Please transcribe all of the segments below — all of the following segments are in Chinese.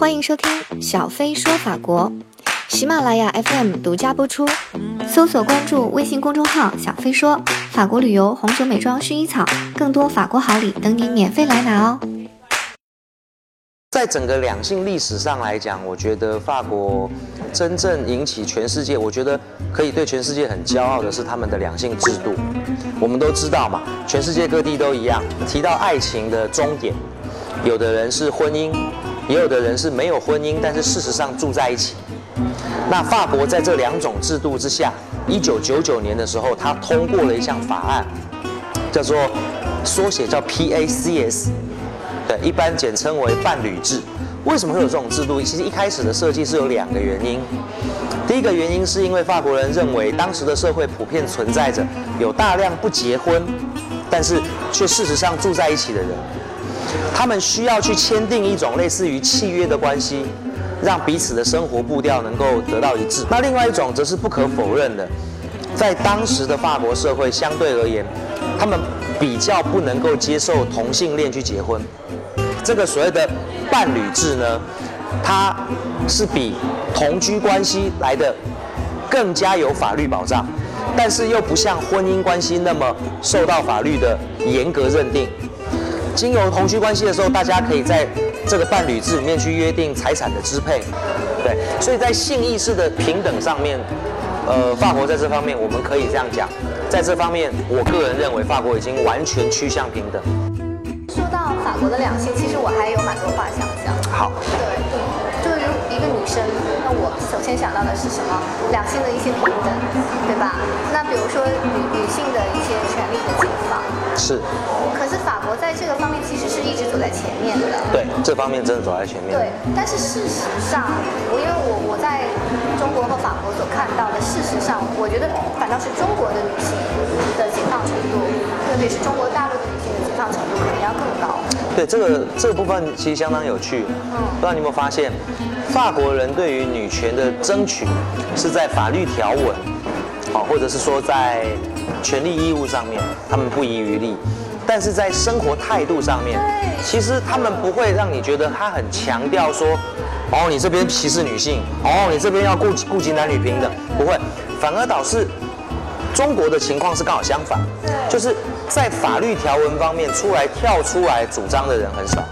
欢迎收听小飞说法国，喜马拉雅 FM 独家播出。搜索关注微信公众号“小飞说法国旅游、红酒、美妆、薰衣草”，更多法国好礼等你免费来拿哦！在整个两性历史上来讲，我觉得法国真正引起全世界，我觉得可以对全世界很骄傲的是他们的两性制度。我们都知道嘛，全世界各地都一样，提到爱情的终点，有的人是婚姻，也有的人是没有婚姻，但是事实上住在一起。那法国在这两种制度之下，一九九九年的时候，他通过了一项法案，叫做缩写叫 PACS。对，一般简称为伴侣制。为什么会有这种制度？其实一开始的设计是有两个原因。第一个原因是因为法国人认为，当时的社会普遍存在着有大量不结婚，但是却事实上住在一起的人，他们需要去签订一种类似于契约的关系，让彼此的生活步调能够得到一致。那另外一种则是不可否认的，在当时的法国社会相对而言，他们比较不能够接受同性恋去结婚。这个所谓的伴侣制呢，它是比同居关系来的更加有法律保障，但是又不像婚姻关系那么受到法律的严格认定。经由同居关系的时候，大家可以在这个伴侣制里面去约定财产的支配，对，所以在性意识的平等上面，呃，法国在这方面我们可以这样讲，在这方面，我个人认为法国已经完全趋向平等。说到法国的两性，其实我还有蛮多话想讲。好，对，就是一个女生，那我首先想到的是什么？两性的一些平等，对吧？那比如说女女性的一些权利的解放。是。可是法国在这个方面其实是一直走在前面的。对，这方面真的走在前面。对，但是事实上，我因为我我在中国和法国所看到的，事实上，我觉得反倒是中国的女性的解放程度，特别是中国大陆的女性的解放程度可能要更高。对，这个这个部分其实相当有趣。嗯，不知道你有没有发现，法国人对于女权的争取是在法律条文，哦，或者是说在权利义务上面，他们不遗余力。但是在生活态度上面，其实他们不会让你觉得他很强调说，哦，你这边歧视女性，哦，你这边要顾顾及男女平等，不会，反而导致中国的情况是刚好相反，就是在法律条文方面出来跳出来主张的人很少，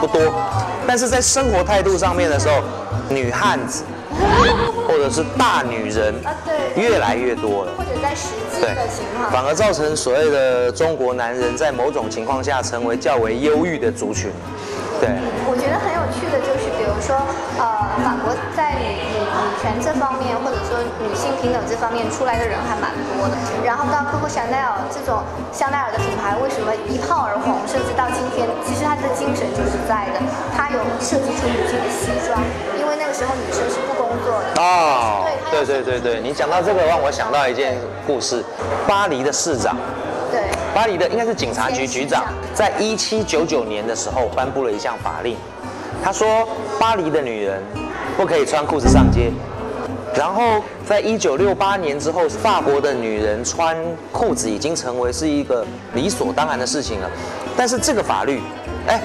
不多，但是在生活态度上面的时候，女汉子。或者是大女人啊，对，越来越多了。或者在实际的情况，反而造成所谓的中国男人在某种情况下成为较为忧郁的族群。对，我觉得很有趣的就是，比如说，呃，法国在女女女权这方面，或者说女性平等这方面出来的人还蛮多的。然后到 Coco Chanel 这种香奈儿的品牌，为什么一炮而红？甚至到今天，其实它的精神就是在的，它有设计出女性的西装，时候女生是不工作的。哦，对对对对，你讲到这个让我想到一件故事，巴黎的市长。对，巴黎的应该是警察局局长，在一七九九年的时候颁布了一项法令，他说巴黎的女人不可以穿裤子上街。然后在一九六八年之后，法国的女人穿裤子已经成为是一个理所当然的事情了。但是这个法律，哎，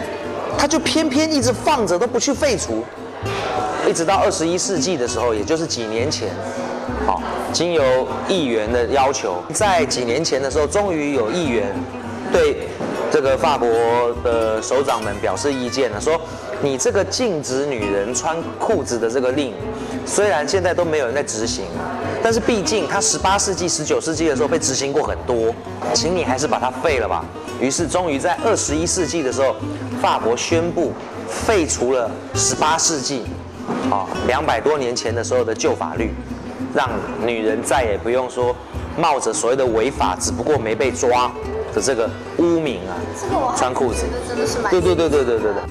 他就偏偏一直放着都不去废除，一直到二十一世纪的时候，也就是几年前。好，经由议员的要求，在几年前的时候，终于有议员对这个法国的首长们表示意见了，说你这个禁止女人穿裤子的这个令，虽然现在都没有人在执行，但是毕竟它十八世纪、十九世纪的时候被执行过很多，请你还是把它废了吧。于是，终于在二十一世纪的时候，法国宣布废除了十八世纪啊两百多年前的时候的旧法律。让女人再也不用说冒着所谓的违法，只不过没被抓的这个污名啊，穿裤子真的是蛮对对对对对对对。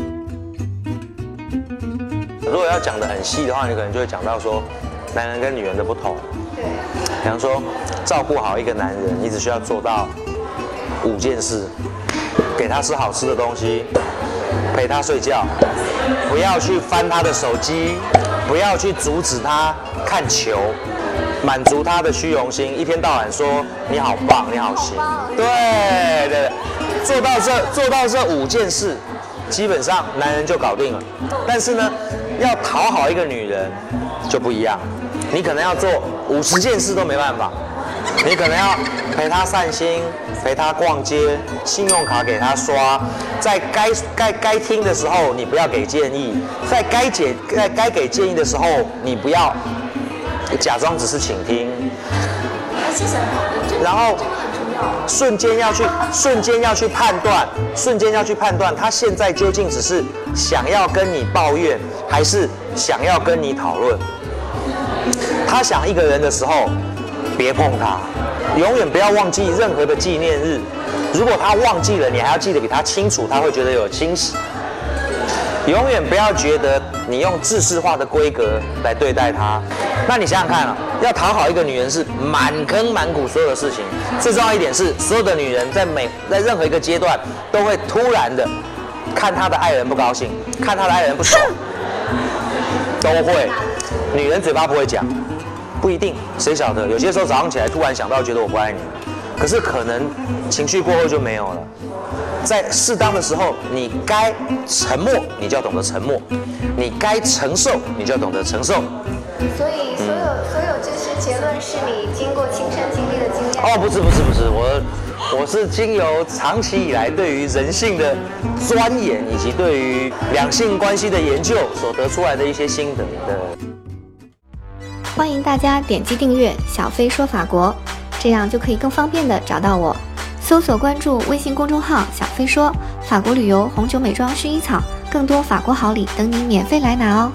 如果要讲的很细的话，你可能就会讲到说男人跟女人的不同。对。比方说照顾好一个男人，你只需要做到五件事：给他吃好吃的东西，陪他睡觉，不要去翻他的手机，不要去阻止他看球。满足他的虚荣心，一天到晚说你好棒，你好行，对对，做到这做到这五件事，基本上男人就搞定了。但是呢，要讨好一个女人就不一样，你可能要做五十件事都没办法，你可能要陪他散心，陪他逛街，信用卡给他刷，在该该该听的时候你不要给建议，在该解该该给建议的时候你不要假装只是倾听，然后瞬间要去瞬间要去判断，瞬间要去判断他现在究竟只是想要跟你抱怨，还是想要跟你讨论。他想一个人的时候，别碰他，永远不要忘记任何的纪念日。如果他忘记了，你还要记得比他清楚，他会觉得有惊喜。永远不要觉得你用制式化的规格来对待她。那你想想看啊，要讨好一个女人是满坑满谷所有的事情。最重要一点是，所有的女人在每在任何一个阶段都会突然的看她的爱人不高兴，看她的爱人不爽，都会。女人嘴巴不会讲，不一定，谁晓得？有些时候早上起来突然想到，觉得我不爱你，可是可能情绪过后就没有了。在适当的时候，你该沉默，你就要懂得沉默；你该承受，你就要懂得承受。所以，所有所有这些结论是你经过亲身经历的经验。哦，不是不是不是，我我是经由长期以来对于人性的钻研，以及对于两性关系的研究所得出来的一些心得的。欢迎大家点击订阅“小飞说法国”，这样就可以更方便的找到我。搜索关注微信公众号“小飞说法国旅游、红酒、美妆、薰衣草”，更多法国好礼等你免费来拿哦。